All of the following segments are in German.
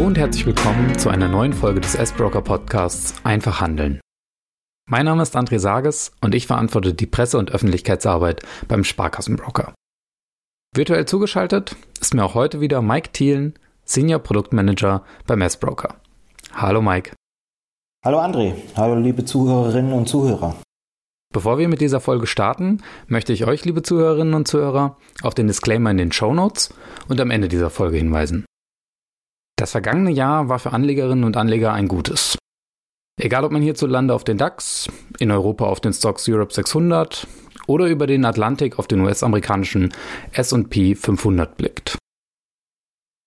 Hallo und herzlich willkommen zu einer neuen Folge des S-Broker Podcasts Einfach Handeln. Mein Name ist André Sages und ich verantworte die Presse- und Öffentlichkeitsarbeit beim Sparkassenbroker. Virtuell zugeschaltet ist mir auch heute wieder Mike Thielen, Senior Produktmanager beim S-Broker. Hallo Mike. Hallo André, hallo liebe Zuhörerinnen und Zuhörer. Bevor wir mit dieser Folge starten, möchte ich euch, liebe Zuhörerinnen und Zuhörer, auf den Disclaimer in den Show Notes und am Ende dieser Folge hinweisen. Das vergangene Jahr war für Anlegerinnen und Anleger ein gutes. Egal ob man hierzulande auf den DAX, in Europa auf den Stocks Europe 600 oder über den Atlantik auf den US-amerikanischen SP 500 blickt.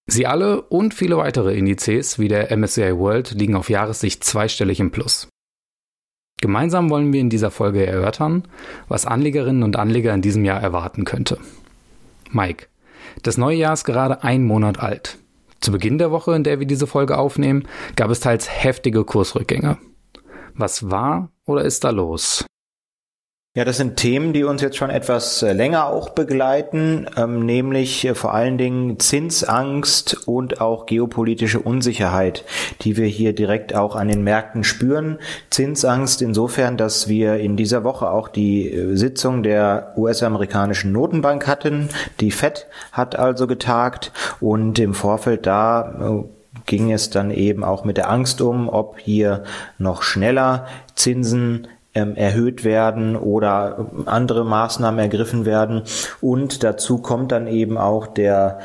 Sie alle und viele weitere Indizes wie der MSCI World liegen auf Jahressicht zweistellig im Plus. Gemeinsam wollen wir in dieser Folge erörtern, was Anlegerinnen und Anleger in diesem Jahr erwarten könnte. Mike, das neue Jahr ist gerade ein Monat alt. Zu Beginn der Woche, in der wir diese Folge aufnehmen, gab es teils heftige Kursrückgänge. Was war oder ist da los? Ja, das sind Themen, die uns jetzt schon etwas äh, länger auch begleiten, ähm, nämlich äh, vor allen Dingen Zinsangst und auch geopolitische Unsicherheit, die wir hier direkt auch an den Märkten spüren. Zinsangst insofern, dass wir in dieser Woche auch die äh, Sitzung der US-amerikanischen Notenbank hatten. Die Fed hat also getagt und im Vorfeld da ging es dann eben auch mit der Angst um, ob hier noch schneller Zinsen ähm, erhöht werden oder andere Maßnahmen ergriffen werden. Und dazu kommt dann eben auch der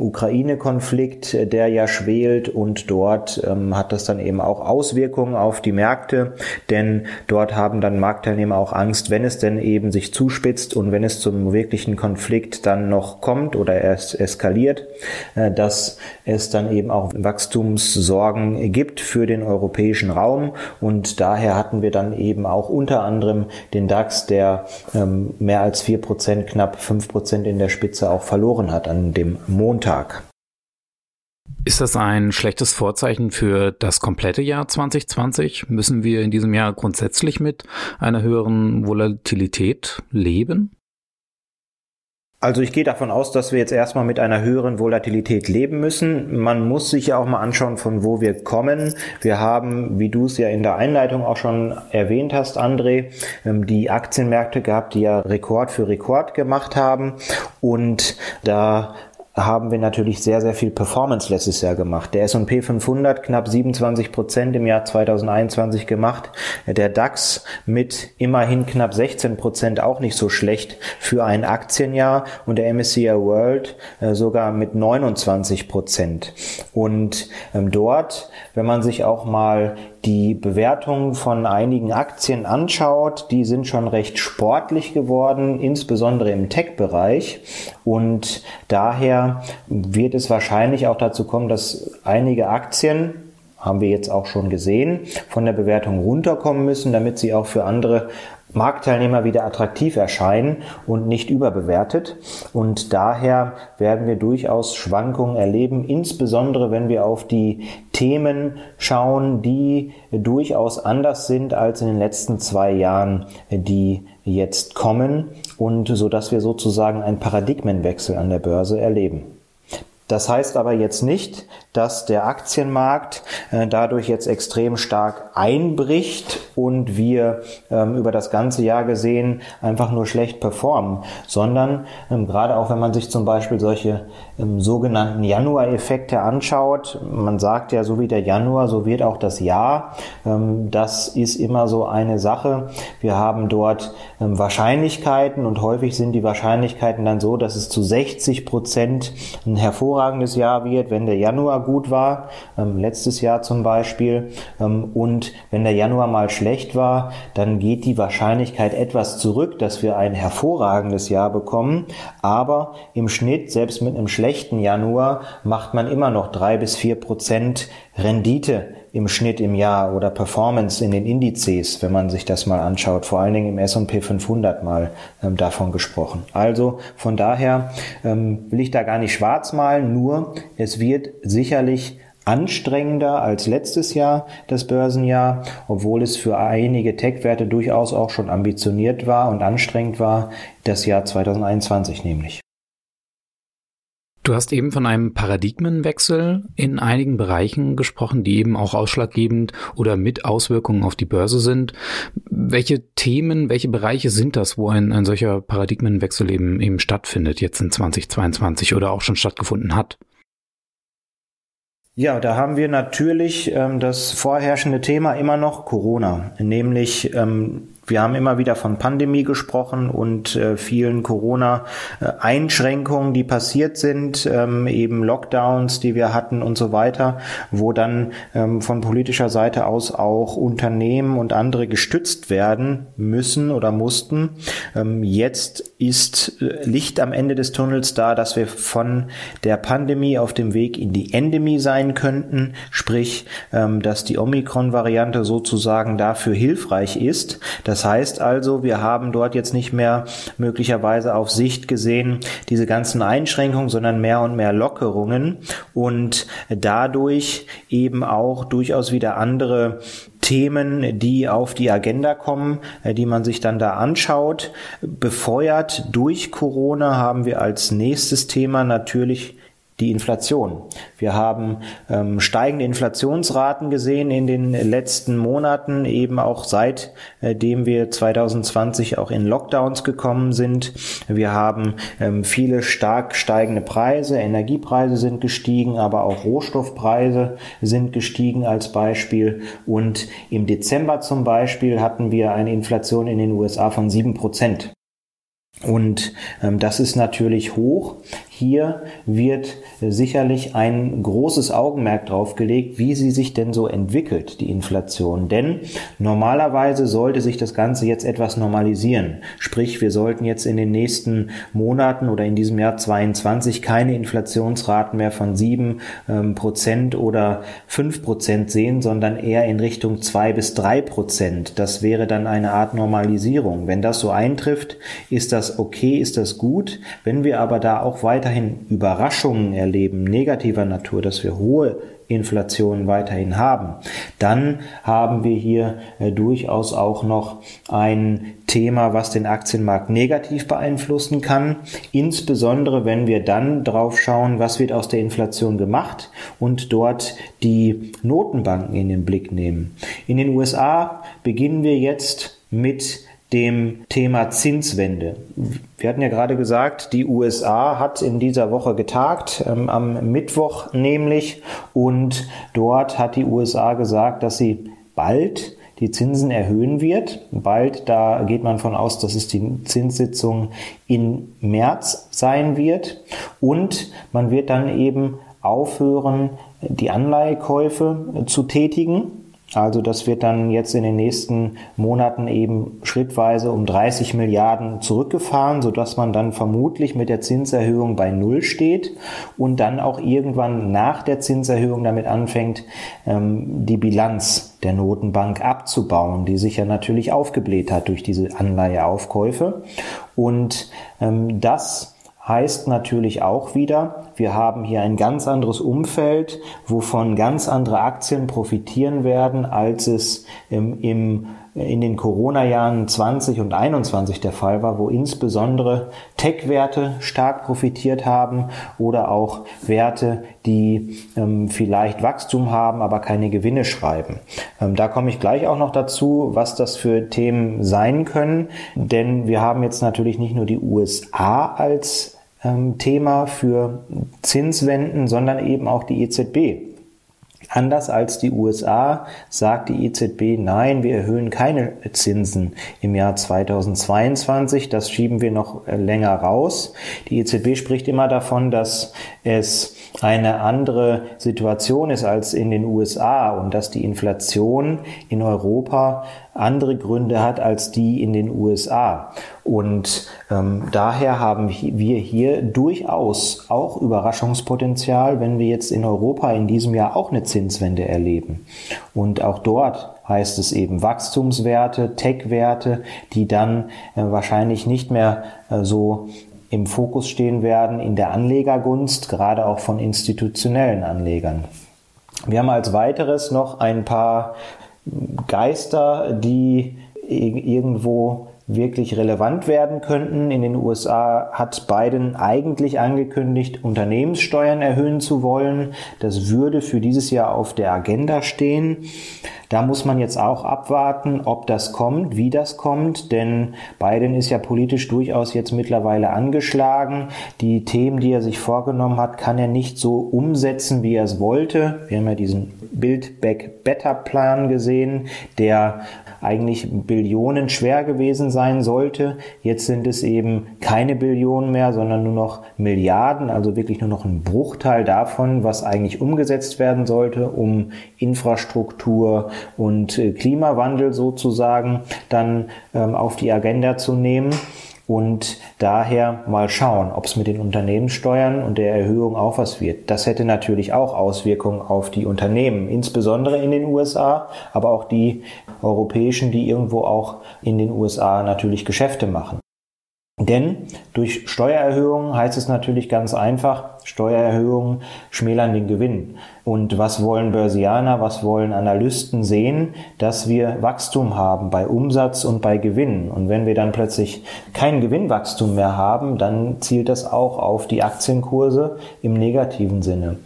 Ukraine-Konflikt, äh, der ja schwelt und dort ähm, hat das dann eben auch Auswirkungen auf die Märkte, denn dort haben dann Marktteilnehmer auch Angst, wenn es denn eben sich zuspitzt und wenn es zum wirklichen Konflikt dann noch kommt oder es eskaliert, äh, dass es dann eben auch Wachstumssorgen gibt für den europäischen Raum. Und daher hatten wir dann eben auch unter anderem den DAX, der ähm, mehr als vier Prozent, knapp fünf Prozent in der Spitze auch verloren hat an dem Montag. Ist das ein schlechtes Vorzeichen für das komplette Jahr 2020? Müssen wir in diesem Jahr grundsätzlich mit einer höheren Volatilität leben? Also ich gehe davon aus, dass wir jetzt erstmal mit einer höheren Volatilität leben müssen. Man muss sich ja auch mal anschauen, von wo wir kommen. Wir haben, wie du es ja in der Einleitung auch schon erwähnt hast, André, ähm, die Aktienmärkte gehabt, die ja Rekord für Rekord gemacht haben. Und da haben wir natürlich sehr, sehr viel Performance letztes Jahr gemacht. Der S&P 500 knapp 27 Prozent im Jahr 2021 gemacht. Der DAX mit immerhin knapp 16 Prozent auch nicht so schlecht für ein Aktienjahr und der MSCI World äh, sogar mit 29 Prozent. Und ähm, dort, wenn man sich auch mal die Bewertungen von einigen Aktien anschaut, die sind schon recht sportlich geworden, insbesondere im Tech-Bereich. Und daher wird es wahrscheinlich auch dazu kommen, dass einige Aktien haben wir jetzt auch schon gesehen, von der Bewertung runterkommen müssen, damit sie auch für andere Marktteilnehmer wieder attraktiv erscheinen und nicht überbewertet. Und daher werden wir durchaus Schwankungen erleben, insbesondere wenn wir auf die Themen schauen, die durchaus anders sind als in den letzten zwei Jahren, die jetzt kommen und so dass wir sozusagen einen Paradigmenwechsel an der Börse erleben. Das heißt aber jetzt nicht, dass der Aktienmarkt äh, dadurch jetzt extrem stark einbricht und wir ähm, über das ganze Jahr gesehen einfach nur schlecht performen, sondern ähm, gerade auch wenn man sich zum Beispiel solche ähm, sogenannten Januar-Effekte anschaut, man sagt ja, so wie der Januar, so wird auch das Jahr. Ähm, das ist immer so eine Sache. Wir haben dort ähm, Wahrscheinlichkeiten und häufig sind die Wahrscheinlichkeiten dann so, dass es zu 60 Prozent ein hervorragendes Jahr wird, wenn der Januar gut war, ähm, letztes Jahr zum Beispiel. Ähm, wenn der Januar mal schlecht war, dann geht die Wahrscheinlichkeit etwas zurück, dass wir ein hervorragendes Jahr bekommen. Aber im Schnitt, selbst mit einem schlechten Januar, macht man immer noch drei bis vier Prozent Rendite im Schnitt im Jahr oder Performance in den Indizes, wenn man sich das mal anschaut, vor allen Dingen im S&P 500 mal ähm, davon gesprochen. Also von daher ähm, will ich da gar nicht schwarz malen, nur es wird sicherlich anstrengender als letztes Jahr, das Börsenjahr, obwohl es für einige Tech-Werte durchaus auch schon ambitioniert war und anstrengend war, das Jahr 2021 nämlich. Du hast eben von einem Paradigmenwechsel in einigen Bereichen gesprochen, die eben auch ausschlaggebend oder mit Auswirkungen auf die Börse sind. Welche Themen, welche Bereiche sind das, wo ein, ein solcher Paradigmenwechsel eben, eben stattfindet, jetzt in 2022 oder auch schon stattgefunden hat? Ja, da haben wir natürlich ähm, das vorherrschende Thema immer noch Corona, nämlich ähm, wir haben immer wieder von Pandemie gesprochen und äh, vielen Corona-Einschränkungen, die passiert sind, ähm, eben Lockdowns, die wir hatten und so weiter, wo dann ähm, von politischer Seite aus auch Unternehmen und andere gestützt werden müssen oder mussten. Ähm, jetzt ist äh, Licht am Ende des Tunnels da, dass wir von der Pandemie auf dem Weg in die Endemie sein könnten, sprich, ähm, dass die Omikron-Variante sozusagen dafür hilfreich ist, das heißt also, wir haben dort jetzt nicht mehr möglicherweise auf Sicht gesehen diese ganzen Einschränkungen, sondern mehr und mehr Lockerungen und dadurch eben auch durchaus wieder andere Themen, die auf die Agenda kommen, äh, die man sich dann da anschaut. Befeuert durch Corona haben wir als nächstes Thema natürlich die Inflation. Wir haben ähm, steigende Inflationsraten gesehen in den letzten Monaten, eben auch seitdem äh, wir 2020 auch in Lockdowns gekommen sind. Wir haben ähm, viele stark steigende Preise, Energiepreise sind gestiegen, aber auch Rohstoffpreise sind gestiegen als Beispiel. Und im Dezember zum Beispiel hatten wir eine Inflation in den USA von sieben Prozent. Und ähm, das ist natürlich hoch. Hier wird sicherlich ein großes Augenmerk drauf gelegt, wie sie sich denn so entwickelt, die Inflation. Denn normalerweise sollte sich das Ganze jetzt etwas normalisieren. Sprich, wir sollten jetzt in den nächsten Monaten oder in diesem Jahr 22 keine Inflationsraten mehr von sieben ähm, Prozent oder fünf Prozent sehen, sondern eher in Richtung zwei bis drei Prozent. Das wäre dann eine Art Normalisierung. Wenn das so eintrifft, ist das okay, ist das gut. Wenn wir aber da auch weiter weiterhin Überraschungen erleben, negativer Natur, dass wir hohe Inflation weiterhin haben, dann haben wir hier äh, durchaus auch noch ein Thema, was den Aktienmarkt negativ beeinflussen kann, insbesondere wenn wir dann drauf schauen, was wird aus der Inflation gemacht und dort die Notenbanken in den Blick nehmen. In den USA beginnen wir jetzt mit dem Thema Zinswende. Wir hatten ja gerade gesagt, die USA hat in dieser Woche getagt, ähm, am Mittwoch nämlich, und dort hat die USA gesagt, dass sie bald die Zinsen erhöhen wird. Bald, da geht man von aus, dass es die Zinssitzung im März sein wird. Und man wird dann eben aufhören, die Anleihekäufe zu tätigen. Also das wird dann jetzt in den nächsten Monaten eben schrittweise um 30 Milliarden zurückgefahren, sodass man dann vermutlich mit der Zinserhöhung bei Null steht und dann auch irgendwann nach der Zinserhöhung damit anfängt, ähm, die Bilanz der Notenbank abzubauen, die sich ja natürlich aufgebläht hat durch diese Anleiheaufkäufe. Und ähm, das heißt natürlich auch wieder, wir haben hier ein ganz anderes Umfeld, wovon ganz andere Aktien profitieren werden, als es im, im in den Corona-Jahren 20 und 21 der Fall war, wo insbesondere Tech-Werte stark profitiert haben oder auch Werte, die ähm, vielleicht Wachstum haben, aber keine Gewinne schreiben. Ähm, da komme ich gleich auch noch dazu, was das für Themen sein können, denn wir haben jetzt natürlich nicht nur die USA als ähm, Thema für Zinswenden, sondern eben auch die EZB. Anders als die USA sagt die EZB, nein, wir erhöhen keine Zinsen im Jahr 2022. Das schieben wir noch äh, länger raus. Die EZB spricht immer davon, dass es eine andere Situation ist als in den USA und dass die Inflation in Europa andere Gründe hat als die in den USA. Und ähm, daher haben wir hier durchaus auch Überraschungspotenzial, wenn wir jetzt in Europa in diesem Jahr auch eine Zinswende erleben. Und auch dort heißt es eben Wachstumswerte, Tech-Werte, die dann äh, wahrscheinlich nicht mehr äh, so im Fokus stehen werden in der Anlegergunst, gerade auch von institutionellen Anlegern. Wir haben als weiteres noch ein paar Geister, die irgendwo wirklich relevant werden könnten. In den USA hat Biden eigentlich angekündigt, Unternehmenssteuern erhöhen zu wollen. Das würde für dieses Jahr auf der Agenda stehen. Da muss man jetzt auch abwarten, ob das kommt, wie das kommt, denn Biden ist ja politisch durchaus jetzt mittlerweile angeschlagen. Die Themen, die er sich vorgenommen hat, kann er nicht so umsetzen, wie er es wollte. Wir haben ja diesen Build Back Better Plan gesehen, der eigentlich Billionen schwer gewesen sein sollte. Jetzt sind es eben keine Billionen mehr, sondern nur noch Milliarden, also wirklich nur noch ein Bruchteil davon, was eigentlich umgesetzt werden sollte, um Infrastruktur und äh, Klimawandel sozusagen dann ähm, auf die Agenda zu nehmen und daher mal schauen, ob es mit den Unternehmenssteuern und der Erhöhung auch was wird. Das hätte natürlich auch Auswirkungen auf die Unternehmen, insbesondere in den USA, aber auch die europäischen, die irgendwo auch in den USA natürlich Geschäfte machen. Denn durch Steuererhöhungen heißt es natürlich ganz einfach, Steuererhöhungen schmälern den Gewinn. Und was wollen Börsianer, was wollen Analysten sehen? Dass wir Wachstum haben bei Umsatz und bei Gewinn. Und wenn wir dann plötzlich kein Gewinnwachstum mehr haben, dann zielt das auch auf die Aktienkurse im negativen Sinne.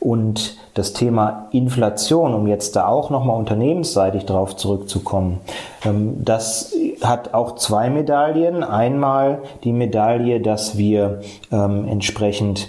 Und das Thema Inflation, um jetzt da auch nochmal unternehmensseitig drauf zurückzukommen, ähm, das hat auch zwei Medaillen. Einmal die Medaille, dass wir ähm, entsprechend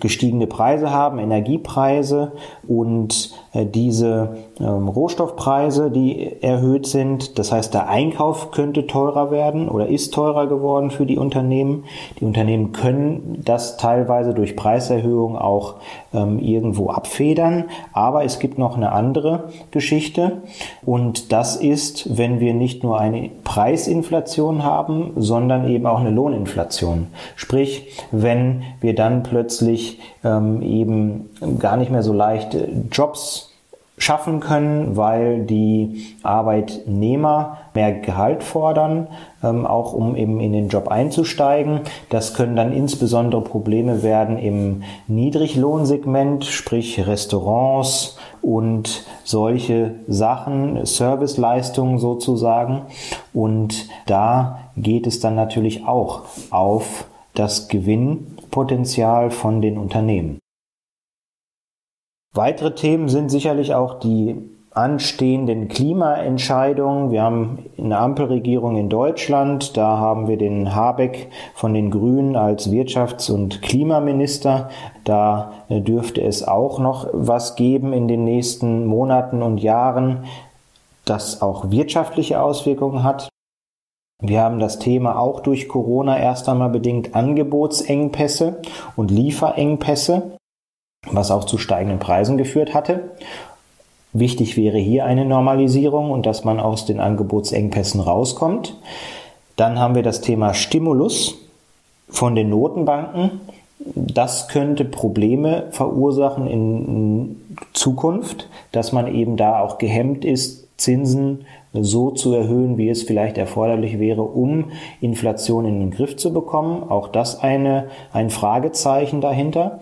gestiegene Preise haben, Energiepreise und äh, diese ähm, Rohstoffpreise, die erhöht sind. Das heißt, der Einkauf könnte teurer werden oder ist teurer geworden für die Unternehmen. Die Unternehmen können das teilweise durch Preiserhöhungen auch ähm, irgendwo abfedern. Aber es gibt noch eine andere Geschichte und das ist, wenn wir nicht nur eine Preisinflation haben, sondern eben auch eine Lohninflation. Sprich, wenn wir dann plötzlich ähm, eben gar nicht mehr so leicht äh, Jobs schaffen können, weil die Arbeitnehmer mehr Gehalt fordern, ähm, auch um eben in den Job einzusteigen. Das können dann insbesondere Probleme werden im Niedriglohnsegment, sprich Restaurants und solche Sachen, Serviceleistungen sozusagen. Und da geht es dann natürlich auch auf das Gewinnpotenzial von den Unternehmen. Weitere Themen sind sicherlich auch die anstehenden Klimaentscheidungen. Wir haben eine Ampelregierung in Deutschland. Da haben wir den Habeck von den Grünen als Wirtschafts- und Klimaminister. Da äh, dürfte es auch noch was geben in den nächsten Monaten und Jahren, das auch wirtschaftliche Auswirkungen hat. Wir haben das Thema auch durch Corona erst einmal bedingt Angebotsengpässe und Lieferengpässe was auch zu steigenden Preisen geführt hatte. Wichtig wäre hier eine Normalisierung und dass man aus den Angebotsengpässen rauskommt. Dann haben wir das Thema Stimulus von den Notenbanken. Das könnte Probleme verursachen in Zukunft, dass man eben da auch gehemmt ist, Zinsen so zu erhöhen, wie es vielleicht erforderlich wäre, um Inflation in den Griff zu bekommen. Auch das eine, ein Fragezeichen dahinter.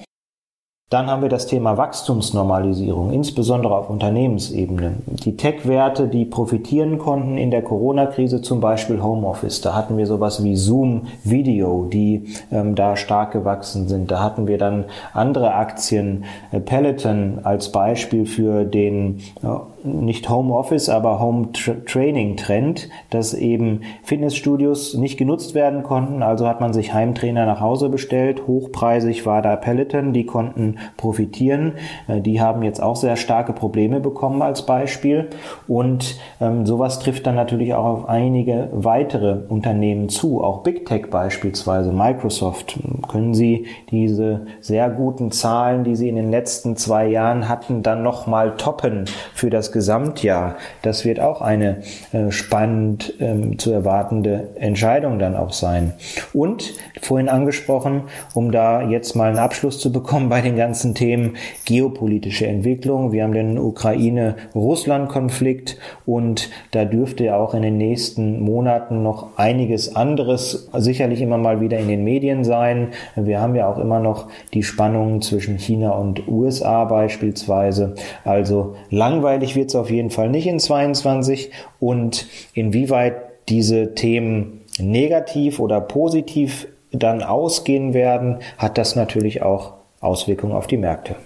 Dann haben wir das Thema Wachstumsnormalisierung, insbesondere auf Unternehmensebene. Die Tech-Werte, die profitieren konnten in der Corona-Krise, zum Beispiel Homeoffice. Da hatten wir sowas wie Zoom Video, die ähm, da stark gewachsen sind. Da hatten wir dann andere Aktien, äh, Peloton als Beispiel für den äh, nicht Homeoffice, aber Home Training Trend, dass eben Fitnessstudios nicht genutzt werden konnten. Also hat man sich Heimtrainer nach Hause bestellt. Hochpreisig war da Peloton, die konnten profitieren. Äh, die haben jetzt auch sehr starke Probleme bekommen als Beispiel. Und ähm, sowas trifft dann natürlich auch auf einige weitere Unternehmen zu, auch Big Tech beispielsweise, Microsoft. Können Sie diese sehr guten Zahlen, die Sie in den letzten zwei Jahren hatten, dann nochmal toppen für das Gesamtjahr? Das wird auch eine äh, spannend ähm, zu erwartende Entscheidung dann auch sein. Und vorhin angesprochen, um da jetzt mal einen Abschluss zu bekommen bei den ganzen Themen geopolitische Entwicklung. Wir haben den Ukraine-Russland-Konflikt und da dürfte ja auch in den nächsten Monaten noch einiges anderes sicherlich immer mal wieder in den Medien sein. Wir haben ja auch immer noch die Spannungen zwischen China und USA beispielsweise. Also langweilig wird es auf jeden Fall nicht in 22 und inwieweit diese Themen negativ oder positiv dann ausgehen werden, hat das natürlich auch Auswirkungen auf die Märkte.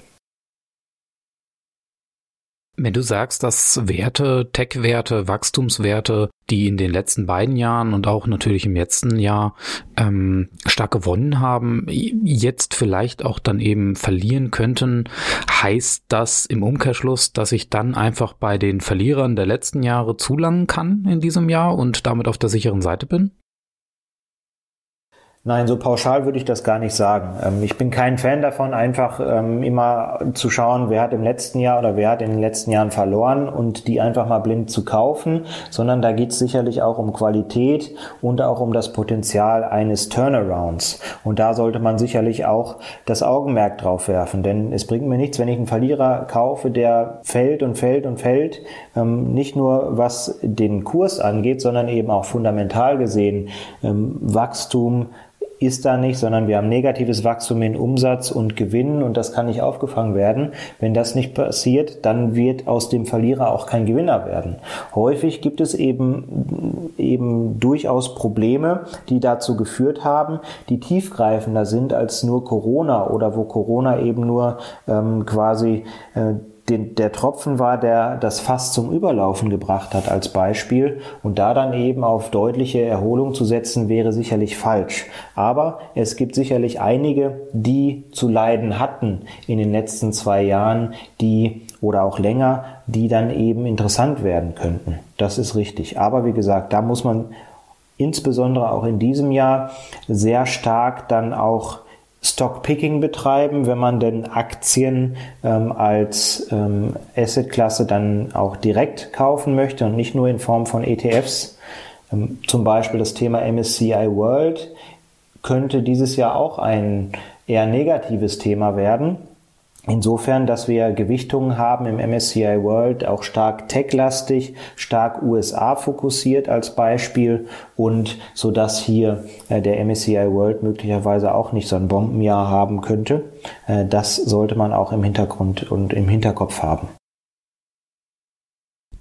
Wenn du sagst, dass Werte, Tech-Werte, Wachstumswerte, die in den letzten beiden Jahren und auch natürlich im letzten Jahr ähm, stark gewonnen haben, jetzt vielleicht auch dann eben verlieren könnten, heißt das im Umkehrschluss, dass ich dann einfach bei den Verlierern der letzten Jahre zulangen kann in diesem Jahr und damit auf der sicheren Seite bin? Nein, so pauschal würde ich das gar nicht sagen. Ähm, ich bin kein Fan davon, einfach ähm, immer zu schauen, wer hat im letzten Jahr oder wer hat in den letzten Jahren verloren und die einfach mal blind zu kaufen, sondern da geht es sicherlich auch um Qualität und auch um das Potenzial eines Turnarounds. Und da sollte man sicherlich auch das Augenmerk drauf werfen, denn es bringt mir nichts, wenn ich einen Verlierer kaufe, der fällt und fällt und fällt, ähm, nicht nur was den Kurs angeht, sondern eben auch fundamental gesehen Wachstum, ist da nicht, sondern wir haben negatives Wachstum in Umsatz und Gewinn und das kann nicht aufgefangen werden. Wenn das nicht passiert, dann wird aus dem Verlierer auch kein Gewinner werden. Häufig gibt es eben, eben durchaus Probleme, die dazu geführt haben, die tiefgreifender sind als nur Corona oder wo Corona eben nur ähm, quasi äh, den, der Tropfen war, der das Fass zum Überlaufen gebracht hat als Beispiel. Und da dann eben auf deutliche Erholung zu setzen, wäre sicherlich falsch. Aber es gibt sicherlich einige, die zu leiden hatten in den letzten zwei Jahren, die oder auch länger, die dann eben interessant werden könnten. Das ist richtig. Aber wie gesagt, da muss man insbesondere auch in diesem Jahr sehr stark dann auch Stockpicking betreiben, wenn man denn Aktien ähm, als ähm, Assetklasse dann auch direkt kaufen möchte und nicht nur in Form von ETFs. Ähm, zum Beispiel das Thema MSCI World könnte dieses Jahr auch ein eher negatives Thema werden. Insofern, dass wir Gewichtungen haben im MSCI World, auch stark tech-lastig, stark USA fokussiert als Beispiel und so dass hier äh, der MSCI World möglicherweise auch nicht so ein Bombenjahr haben könnte. Äh, das sollte man auch im Hintergrund und im Hinterkopf haben.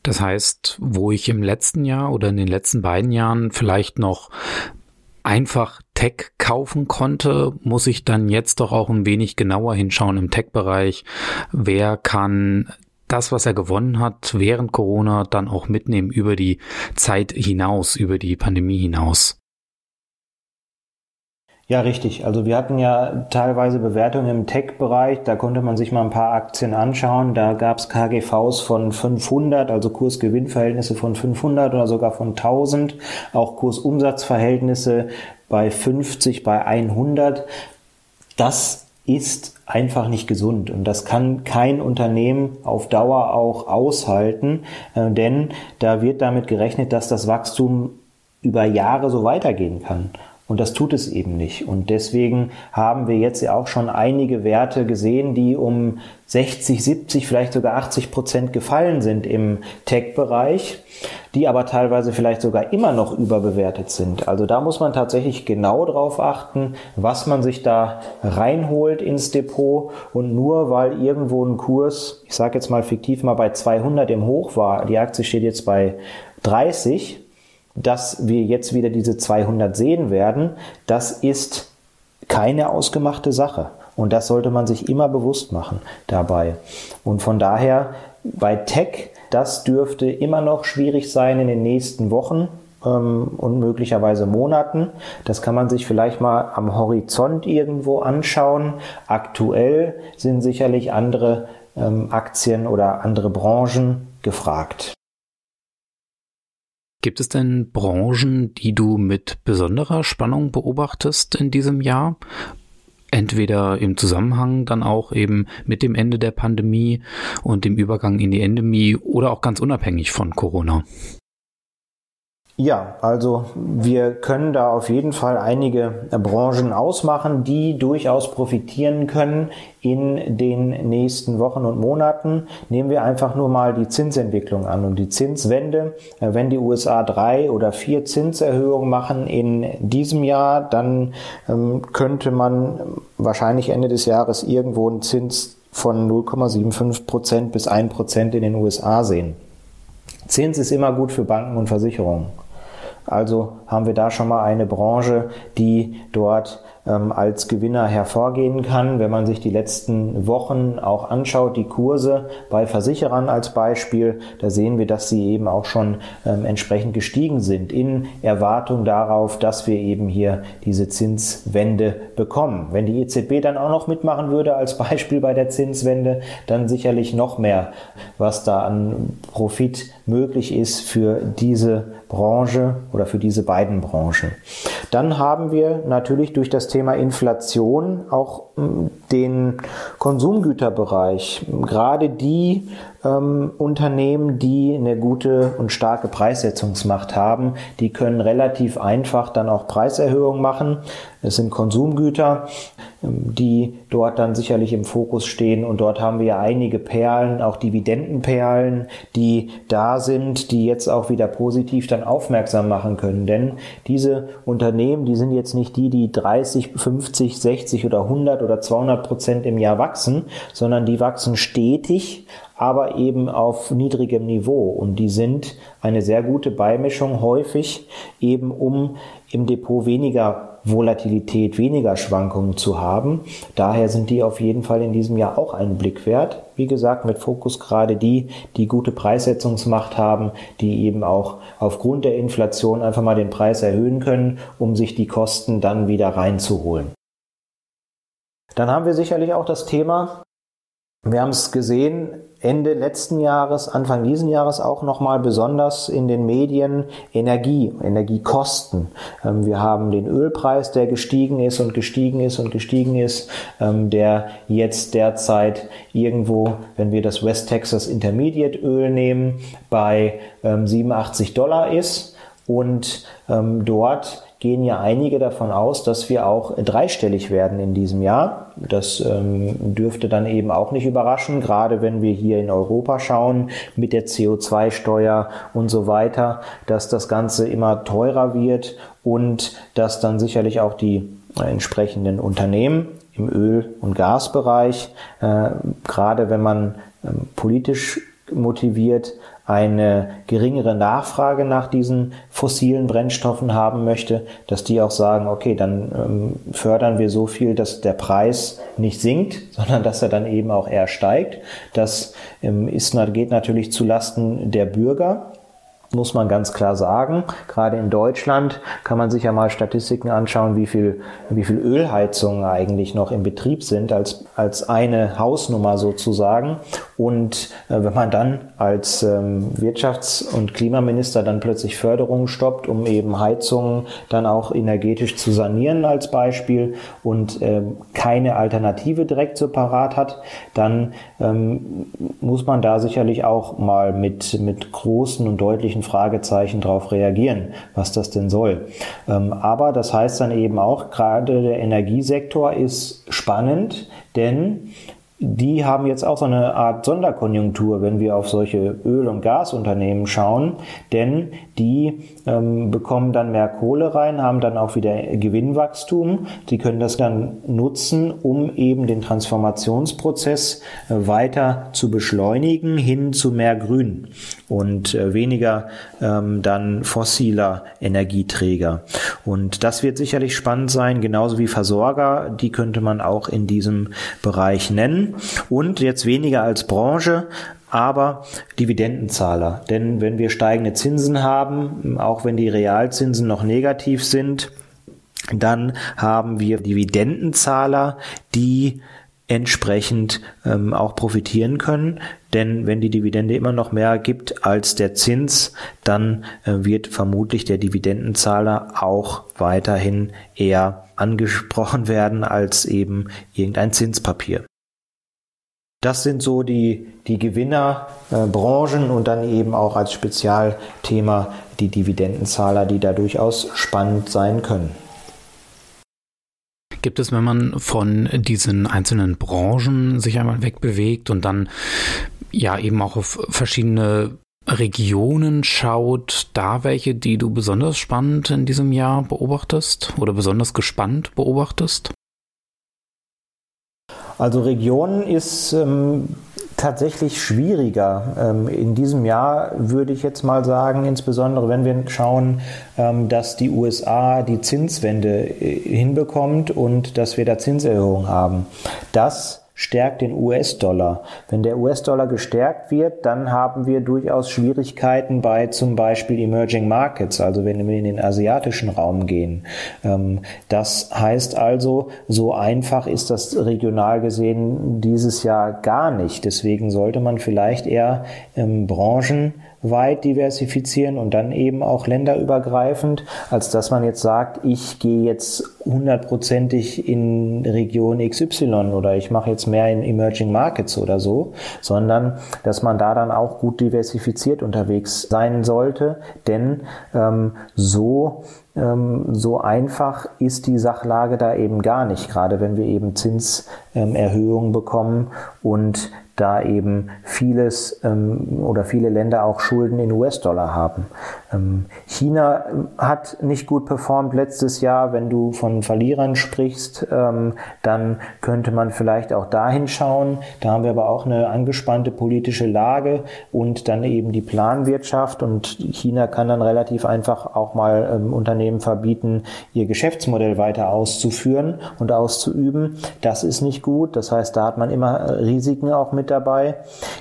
Das heißt, wo ich im letzten Jahr oder in den letzten beiden Jahren vielleicht noch einfach Tech kaufen konnte, muss ich dann jetzt doch auch ein wenig genauer hinschauen im Tech-Bereich. Wer kann das, was er gewonnen hat während Corona, dann auch mitnehmen über die Zeit hinaus, über die Pandemie hinaus? Ja, richtig. Also wir hatten ja teilweise Bewertungen im Tech-Bereich. Da konnte man sich mal ein paar Aktien anschauen. Da gab es KGVs von 500, also Kurs-Gewinn-Verhältnisse von 500 oder sogar von 1000. Auch Kurs-Umsatz-Verhältnisse bei 50, bei 100. Das ist einfach nicht gesund und das kann kein Unternehmen auf Dauer auch aushalten, äh, denn da wird damit gerechnet, dass das Wachstum über Jahre so weitergehen kann. Und das tut es eben nicht. Und deswegen haben wir jetzt ja auch schon einige Werte gesehen, die um 60, 70, vielleicht sogar 80 Prozent gefallen sind im Tech-Bereich, die aber teilweise vielleicht sogar immer noch überbewertet sind. Also da muss man tatsächlich genau drauf achten, was man sich da reinholt ins Depot. Und nur weil irgendwo ein Kurs, ich sage jetzt mal fiktiv mal bei 200 im Hoch war, die Aktie steht jetzt bei 30, dass wir jetzt wieder diese 200 sehen werden, das ist keine ausgemachte Sache. Und das sollte man sich immer bewusst machen dabei. Und von daher bei Tech, das dürfte immer noch schwierig sein in den nächsten Wochen ähm, und möglicherweise Monaten. Das kann man sich vielleicht mal am Horizont irgendwo anschauen. Aktuell sind sicherlich andere ähm, Aktien oder andere Branchen gefragt. Gibt es denn Branchen, die du mit besonderer Spannung beobachtest in diesem Jahr? Entweder im Zusammenhang dann auch eben mit dem Ende der Pandemie und dem Übergang in die Endemie oder auch ganz unabhängig von Corona? Ja, also wir können da auf jeden Fall einige Branchen ausmachen, die durchaus profitieren können in den nächsten Wochen und Monaten. Nehmen wir einfach nur mal die Zinsentwicklung an und die Zinswende. Äh, wenn die USA drei oder vier Zinserhöhungen machen in diesem Jahr, dann ähm, könnte man wahrscheinlich Ende des Jahres irgendwo einen Zins von 0,75 Prozent bis 1 Prozent in den USA sehen. Zins ist immer gut für Banken und Versicherungen. Also haben wir da schon mal eine Branche, die dort ähm, als Gewinner hervorgehen kann. Wenn man sich die letzten Wochen auch anschaut, die Kurse bei Versicherern als Beispiel, da sehen wir, dass sie eben auch schon ähm, entsprechend gestiegen sind in Erwartung darauf, dass wir eben hier diese Zinswende bekommen. Wenn die EZB dann auch noch mitmachen würde als Beispiel bei der Zinswende, dann sicherlich noch mehr, was da an Profit möglich ist für diese Branche oder für diese beiden Branchen. Dann haben wir natürlich durch das Thema Inflation auch hm, den Konsumgüterbereich. Gerade die ähm, Unternehmen, die eine gute und starke Preissetzungsmacht haben, die können relativ einfach dann auch Preiserhöhungen machen. Es sind Konsumgüter, ähm, die dort dann sicherlich im Fokus stehen. Und dort haben wir einige Perlen, auch Dividendenperlen, die da sind, die jetzt auch wieder positiv dann aufmerksam machen können. Denn diese Unternehmen, die sind jetzt nicht die, die 30, 50, 60 oder 100 oder 200 Prozent im Jahr wachsen, sondern die wachsen stetig, aber eben auf niedrigem Niveau. Und die sind eine sehr gute Beimischung häufig, eben um im Depot weniger Volatilität, weniger Schwankungen zu haben. Daher sind die auf jeden Fall in diesem Jahr auch einen Blick wert. Wie gesagt, mit Fokus gerade die, die gute Preissetzungsmacht haben, die eben auch aufgrund der Inflation einfach mal den Preis erhöhen können, um sich die Kosten dann wieder reinzuholen. Dann haben wir sicherlich auch das Thema, wir haben es gesehen, Ende letzten Jahres, Anfang diesen Jahres auch nochmal besonders in den Medien Energie, Energiekosten. Ähm, wir haben den Ölpreis, der gestiegen ist und gestiegen ist und gestiegen ist, ähm, der jetzt derzeit irgendwo, wenn wir das West Texas Intermediate Öl nehmen, bei 87 ähm, Dollar ist und dort gehen ja einige davon aus, dass wir auch dreistellig werden in diesem Jahr. Das ähm, dürfte dann eben auch nicht überraschen, gerade wenn wir hier in Europa schauen mit der CO2-Steuer und so weiter, dass das Ganze immer teurer wird und dass dann sicherlich auch die entsprechenden Unternehmen im Öl- und Gasbereich, äh, gerade wenn man ähm, politisch motiviert eine geringere Nachfrage nach diesen fossilen Brennstoffen haben möchte, dass die auch sagen, okay, dann ähm, fördern wir so viel, dass der Preis nicht sinkt, sondern dass er dann eben auch eher steigt. Das ähm, ist, geht natürlich zu Lasten der Bürger muss man ganz klar sagen. Gerade in Deutschland kann man sich ja mal Statistiken anschauen, wie viel, wie viel Ölheizungen eigentlich noch im Betrieb sind, als, als eine Hausnummer sozusagen. Und äh, wenn man dann als ähm, Wirtschafts- und Klimaminister dann plötzlich Förderungen stoppt, um eben Heizungen dann auch energetisch zu sanieren als Beispiel und ähm, keine Alternative direkt so parat hat, dann ähm, muss man da sicherlich auch mal mit, mit großen und deutlichen Fragezeichen darauf reagieren, was das denn soll. Aber das heißt dann eben auch, gerade der Energiesektor ist spannend, denn die haben jetzt auch so eine Art Sonderkonjunktur, wenn wir auf solche Öl- und Gasunternehmen schauen, denn die ähm, bekommen dann mehr Kohle rein, haben dann auch wieder Gewinnwachstum. Sie können das dann nutzen, um eben den Transformationsprozess äh, weiter zu beschleunigen hin zu mehr Grün und äh, weniger ähm, dann fossiler Energieträger. Und das wird sicherlich spannend sein, genauso wie Versorger, die könnte man auch in diesem Bereich nennen und jetzt weniger als Branche, aber Dividendenzahler. Denn wenn wir steigende Zinsen haben, auch wenn die Realzinsen noch negativ sind, dann haben wir Dividendenzahler, die entsprechend ähm, auch profitieren können. Denn wenn die Dividende immer noch mehr gibt als der Zins, dann äh, wird vermutlich der Dividendenzahler auch weiterhin eher angesprochen werden als eben irgendein Zinspapier. Das sind so die, die Gewinnerbranchen äh, und dann eben auch als Spezialthema die Dividendenzahler, die da durchaus spannend sein können. Gibt es, wenn man von diesen einzelnen Branchen sich einmal wegbewegt und dann ja eben auch auf verschiedene Regionen schaut, da welche, die du besonders spannend in diesem Jahr beobachtest oder besonders gespannt beobachtest? Also Regionen ist ähm, tatsächlich schwieriger. Ähm, in diesem Jahr würde ich jetzt mal sagen, insbesondere wenn wir schauen, ähm, dass die USA die Zinswende äh, hinbekommt und dass wir da Zinserhöhungen haben. Das stärkt den US-Dollar. Wenn der US-Dollar gestärkt wird, dann haben wir durchaus Schwierigkeiten bei zum Beispiel Emerging Markets, also wenn wir in den asiatischen Raum gehen. Ähm, das heißt also, so einfach ist das regional gesehen dieses Jahr gar nicht. Deswegen sollte man vielleicht eher Branchen weit diversifizieren und dann eben auch länderübergreifend, als dass man jetzt sagt, ich gehe jetzt hundertprozentig in Region XY oder ich mache jetzt mehr in Emerging Markets oder so, sondern dass man da dann auch gut diversifiziert unterwegs sein sollte, denn ähm, so ähm, so einfach ist die Sachlage da eben gar nicht, gerade wenn wir eben Zinserhöhungen bekommen und da eben vieles ähm, oder viele Länder auch Schulden in US-Dollar haben. Ähm, China ähm, hat nicht gut performt letztes Jahr. Wenn du von Verlierern sprichst, ähm, dann könnte man vielleicht auch dahin schauen. Da haben wir aber auch eine angespannte politische Lage und dann eben die Planwirtschaft und China kann dann relativ einfach auch mal ähm, Unternehmen verbieten, ihr Geschäftsmodell weiter auszuführen und auszuüben. Das ist nicht gut. Das heißt, da hat man immer Risiken auch mit dabei.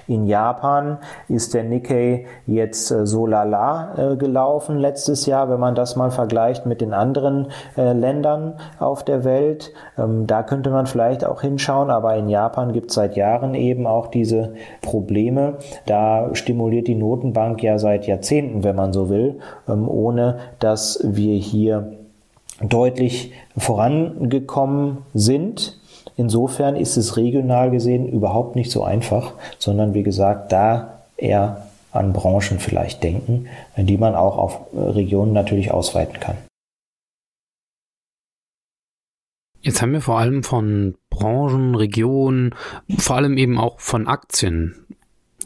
In Japan ist der Nikkei jetzt äh, so lala äh, gelaufen letztes Jahr, wenn man das mal vergleicht mit den anderen äh, Ländern auf der Welt. Ähm, da könnte man vielleicht auch hinschauen, aber in Japan gibt es seit Jahren eben auch diese Probleme. Da stimuliert die Notenbank ja seit Jahrzehnten, wenn man so will, ähm, ohne dass wir hier deutlich vorangekommen sind. Insofern ist es regional gesehen überhaupt nicht so einfach, sondern wie gesagt, da eher an Branchen vielleicht denken, die man auch auf äh, Regionen natürlich ausweiten kann. Jetzt haben wir vor allem von Branchen, Regionen, vor allem eben auch von Aktien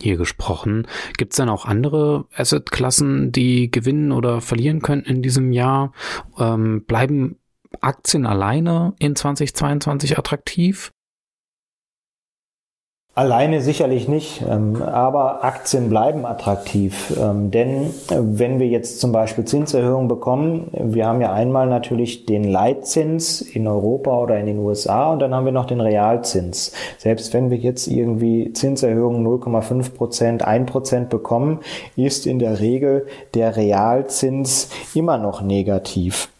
hier gesprochen. Gibt es dann auch andere Assetklassen, die gewinnen oder verlieren könnten in diesem Jahr? Ähm, bleiben Aktien alleine in 2022 attraktiv? Alleine sicherlich nicht, ähm, aber Aktien bleiben attraktiv. Ähm, denn äh, wenn wir jetzt zum Beispiel Zinserhöhungen bekommen, wir haben ja einmal natürlich den Leitzins in Europa oder in den USA und dann haben wir noch den Realzins. Selbst wenn wir jetzt irgendwie Zinserhöhungen 0,5 Prozent, 1 Prozent bekommen, ist in der Regel der Realzins immer noch negativ.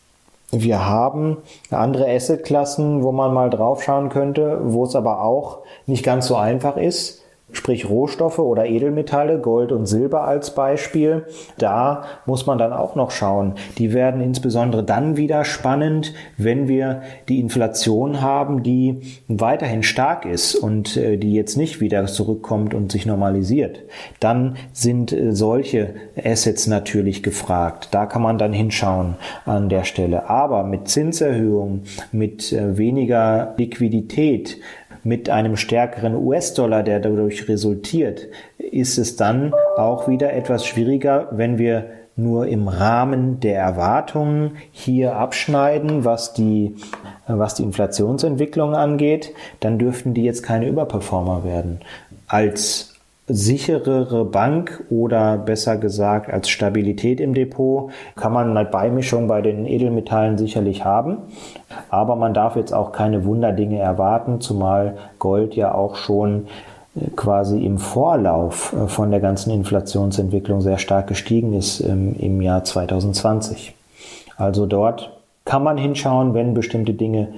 Wir haben andere Assetklassen, wo man mal draufschauen könnte, wo es aber auch nicht ganz so einfach ist sprich Rohstoffe oder Edelmetalle, Gold und Silber als Beispiel. Da muss man dann auch noch schauen. Die werden insbesondere dann wieder spannend, wenn wir die Inflation haben, die weiterhin stark ist und äh, die jetzt nicht wieder zurückkommt und sich normalisiert. Dann sind äh, solche Assets natürlich gefragt. Da kann man dann hinschauen an der Stelle. Aber mit Zinserhöhungen, mit äh, weniger Liquidität, mit einem stärkeren US-Dollar, der dadurch resultiert, ist es dann auch wieder etwas schwieriger, wenn wir nur im Rahmen der Erwartungen hier abschneiden, was die, was die Inflationsentwicklung angeht, dann dürften die jetzt keine Überperformer werden. Als sicherere Bank oder besser gesagt als Stabilität im Depot kann man eine Beimischung bei den Edelmetallen sicherlich haben. Aber man darf jetzt auch keine Wunderdinge erwarten, zumal Gold ja auch schon äh, quasi im Vorlauf äh, von der ganzen Inflationsentwicklung sehr stark gestiegen ist ähm, im Jahr 2020. Also dort kann man hinschauen, wenn bestimmte Dinge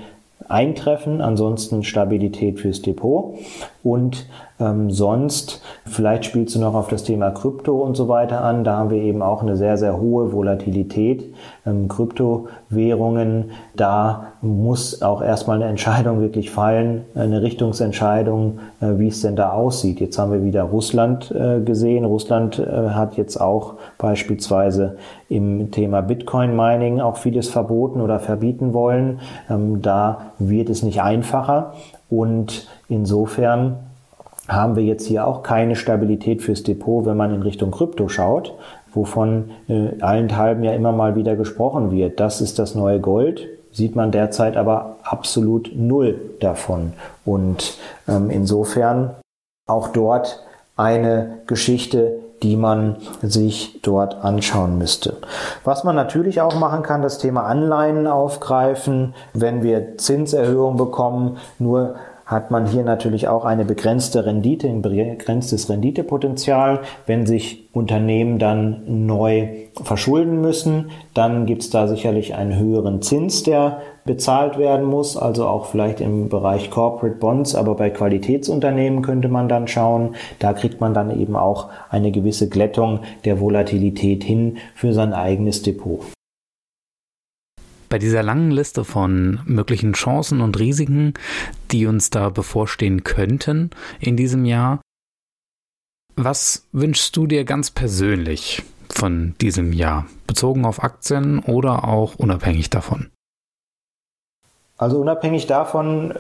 eintreffen, ansonsten Stabilität fürs Depot und ähm, sonst, vielleicht spielst du noch auf das Thema Krypto und so weiter an. Da haben wir eben auch eine sehr, sehr hohe Volatilität. Ähm, Kryptowährungen, da muss auch erstmal eine Entscheidung wirklich fallen, eine Richtungsentscheidung, äh, wie es denn da aussieht. Jetzt haben wir wieder Russland äh, gesehen. Russland äh, hat jetzt auch beispielsweise im Thema Bitcoin Mining auch vieles verboten oder verbieten wollen. Ähm, da wird es nicht einfacher. Und insofern haben wir jetzt hier auch keine Stabilität fürs Depot, wenn man in Richtung Krypto schaut, wovon äh, allenthalben ja immer mal wieder gesprochen wird. Das ist das neue Gold, sieht man derzeit aber absolut null davon. Und ähm, insofern auch dort eine Geschichte, die man sich dort anschauen müsste. Was man natürlich auch machen kann, das Thema Anleihen aufgreifen, wenn wir Zinserhöhungen bekommen. Nur hat man hier natürlich auch eine begrenzte Rendite, ein begrenztes Renditepotenzial. Wenn sich Unternehmen dann neu verschulden müssen, dann gibt es da sicherlich einen höheren Zins, der bezahlt werden muss, also auch vielleicht im Bereich Corporate Bonds, aber bei Qualitätsunternehmen könnte man dann schauen, da kriegt man dann eben auch eine gewisse Glättung der Volatilität hin für sein eigenes Depot. Bei dieser langen Liste von möglichen Chancen und Risiken, die uns da bevorstehen könnten in diesem Jahr, was wünschst du dir ganz persönlich von diesem Jahr, bezogen auf Aktien oder auch unabhängig davon? Also unabhängig davon äh,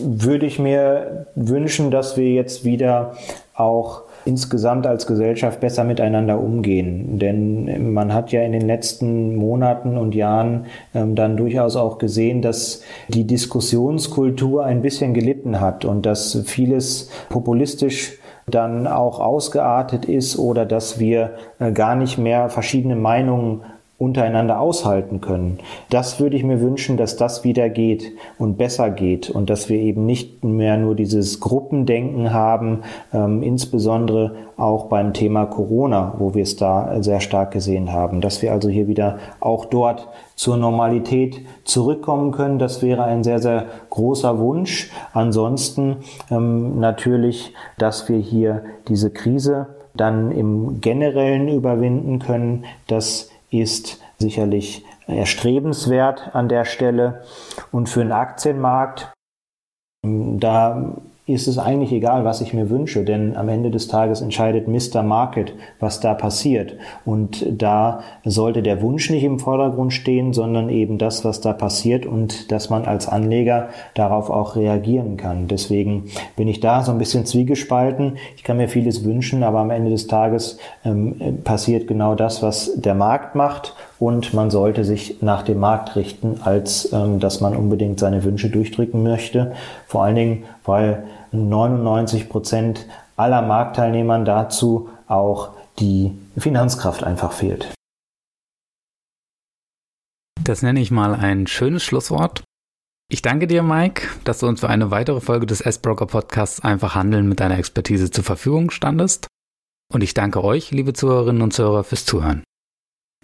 würde ich mir wünschen, dass wir jetzt wieder auch insgesamt als Gesellschaft besser miteinander umgehen. Denn man hat ja in den letzten Monaten und Jahren ähm, dann durchaus auch gesehen, dass die Diskussionskultur ein bisschen gelitten hat und dass vieles populistisch dann auch ausgeartet ist oder dass wir äh, gar nicht mehr verschiedene Meinungen untereinander aushalten können. Das würde ich mir wünschen, dass das wieder geht und besser geht und dass wir eben nicht mehr nur dieses Gruppendenken haben, ähm, insbesondere auch beim Thema Corona, wo wir es da sehr stark gesehen haben, dass wir also hier wieder auch dort zur Normalität zurückkommen können. Das wäre ein sehr, sehr großer Wunsch. Ansonsten ähm, natürlich, dass wir hier diese Krise dann im Generellen überwinden können, dass ist sicherlich erstrebenswert an der Stelle. Und für den Aktienmarkt, da ist es eigentlich egal, was ich mir wünsche, denn am Ende des Tages entscheidet Mr. Market, was da passiert. Und da sollte der Wunsch nicht im Vordergrund stehen, sondern eben das, was da passiert und dass man als Anleger darauf auch reagieren kann. Deswegen bin ich da so ein bisschen zwiegespalten. Ich kann mir vieles wünschen, aber am Ende des Tages ähm, passiert genau das, was der Markt macht und man sollte sich nach dem Markt richten, als ähm, dass man unbedingt seine Wünsche durchdrücken möchte. Vor allen Dingen, weil 99 Prozent aller Marktteilnehmern dazu auch die Finanzkraft einfach fehlt. Das nenne ich mal ein schönes Schlusswort. Ich danke dir, Mike, dass du uns für eine weitere Folge des S-Broker Podcasts Einfach Handeln mit deiner Expertise zur Verfügung standest. Und ich danke euch, liebe Zuhörerinnen und Zuhörer, fürs Zuhören.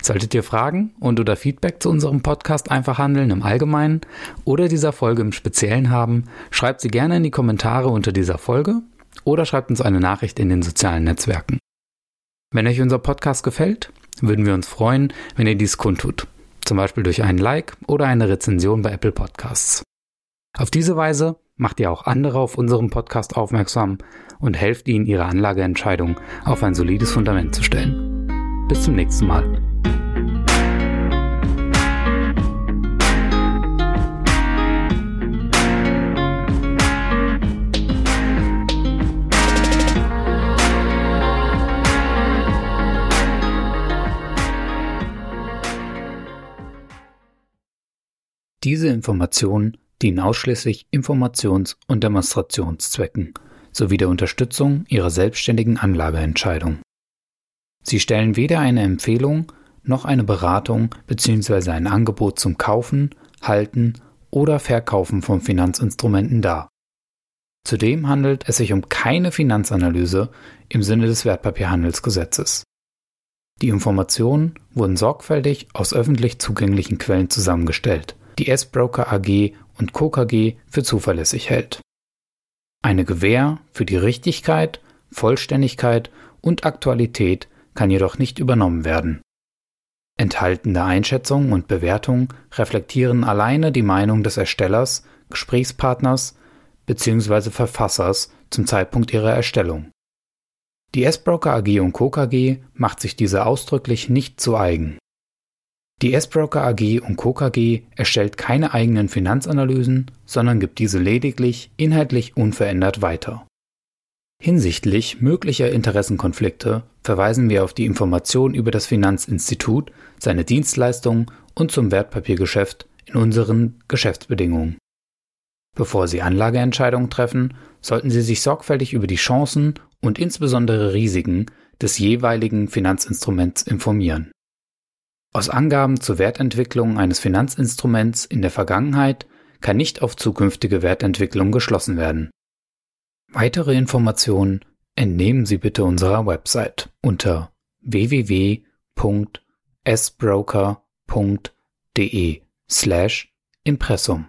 Solltet ihr Fragen und oder Feedback zu unserem Podcast Einfach Handeln im Allgemeinen oder dieser Folge im Speziellen haben, schreibt sie gerne in die Kommentare unter dieser Folge oder schreibt uns eine Nachricht in den sozialen Netzwerken. Wenn euch unser Podcast gefällt, würden wir uns freuen, wenn ihr dies kundtut, zum Beispiel durch einen Like oder eine Rezension bei Apple Podcasts. Auf diese Weise macht ihr auch andere auf unserem Podcast aufmerksam und helft ihnen, ihre Anlageentscheidung auf ein solides Fundament zu stellen. Bis zum nächsten Mal. Diese Informationen dienen ausschließlich Informations- und Demonstrationszwecken sowie der Unterstützung Ihrer selbstständigen Anlageentscheidung. Sie stellen weder eine Empfehlung noch eine Beratung bzw. ein Angebot zum Kaufen, Halten oder Verkaufen von Finanzinstrumenten dar. Zudem handelt es sich um keine Finanzanalyse im Sinne des Wertpapierhandelsgesetzes. Die Informationen wurden sorgfältig aus öffentlich zugänglichen Quellen zusammengestellt die S-Broker AG und Co. KG für zuverlässig hält. Eine Gewähr für die Richtigkeit, Vollständigkeit und Aktualität kann jedoch nicht übernommen werden. Enthaltene Einschätzungen und Bewertungen reflektieren alleine die Meinung des Erstellers, Gesprächspartners bzw. Verfassers zum Zeitpunkt ihrer Erstellung. Die S-Broker AG und Co. KG macht sich diese ausdrücklich nicht zu eigen. Die S-Broker AG und Co. KG erstellt keine eigenen Finanzanalysen, sondern gibt diese lediglich inhaltlich unverändert weiter. Hinsichtlich möglicher Interessenkonflikte verweisen wir auf die Information über das Finanzinstitut, seine Dienstleistungen und zum Wertpapiergeschäft in unseren Geschäftsbedingungen. Bevor Sie Anlageentscheidungen treffen, sollten Sie sich sorgfältig über die Chancen und insbesondere Risiken des jeweiligen Finanzinstruments informieren. Aus Angaben zur Wertentwicklung eines Finanzinstruments in der Vergangenheit kann nicht auf zukünftige Wertentwicklung geschlossen werden. Weitere Informationen entnehmen Sie bitte unserer Website unter www.sbroker.de slash Impressum.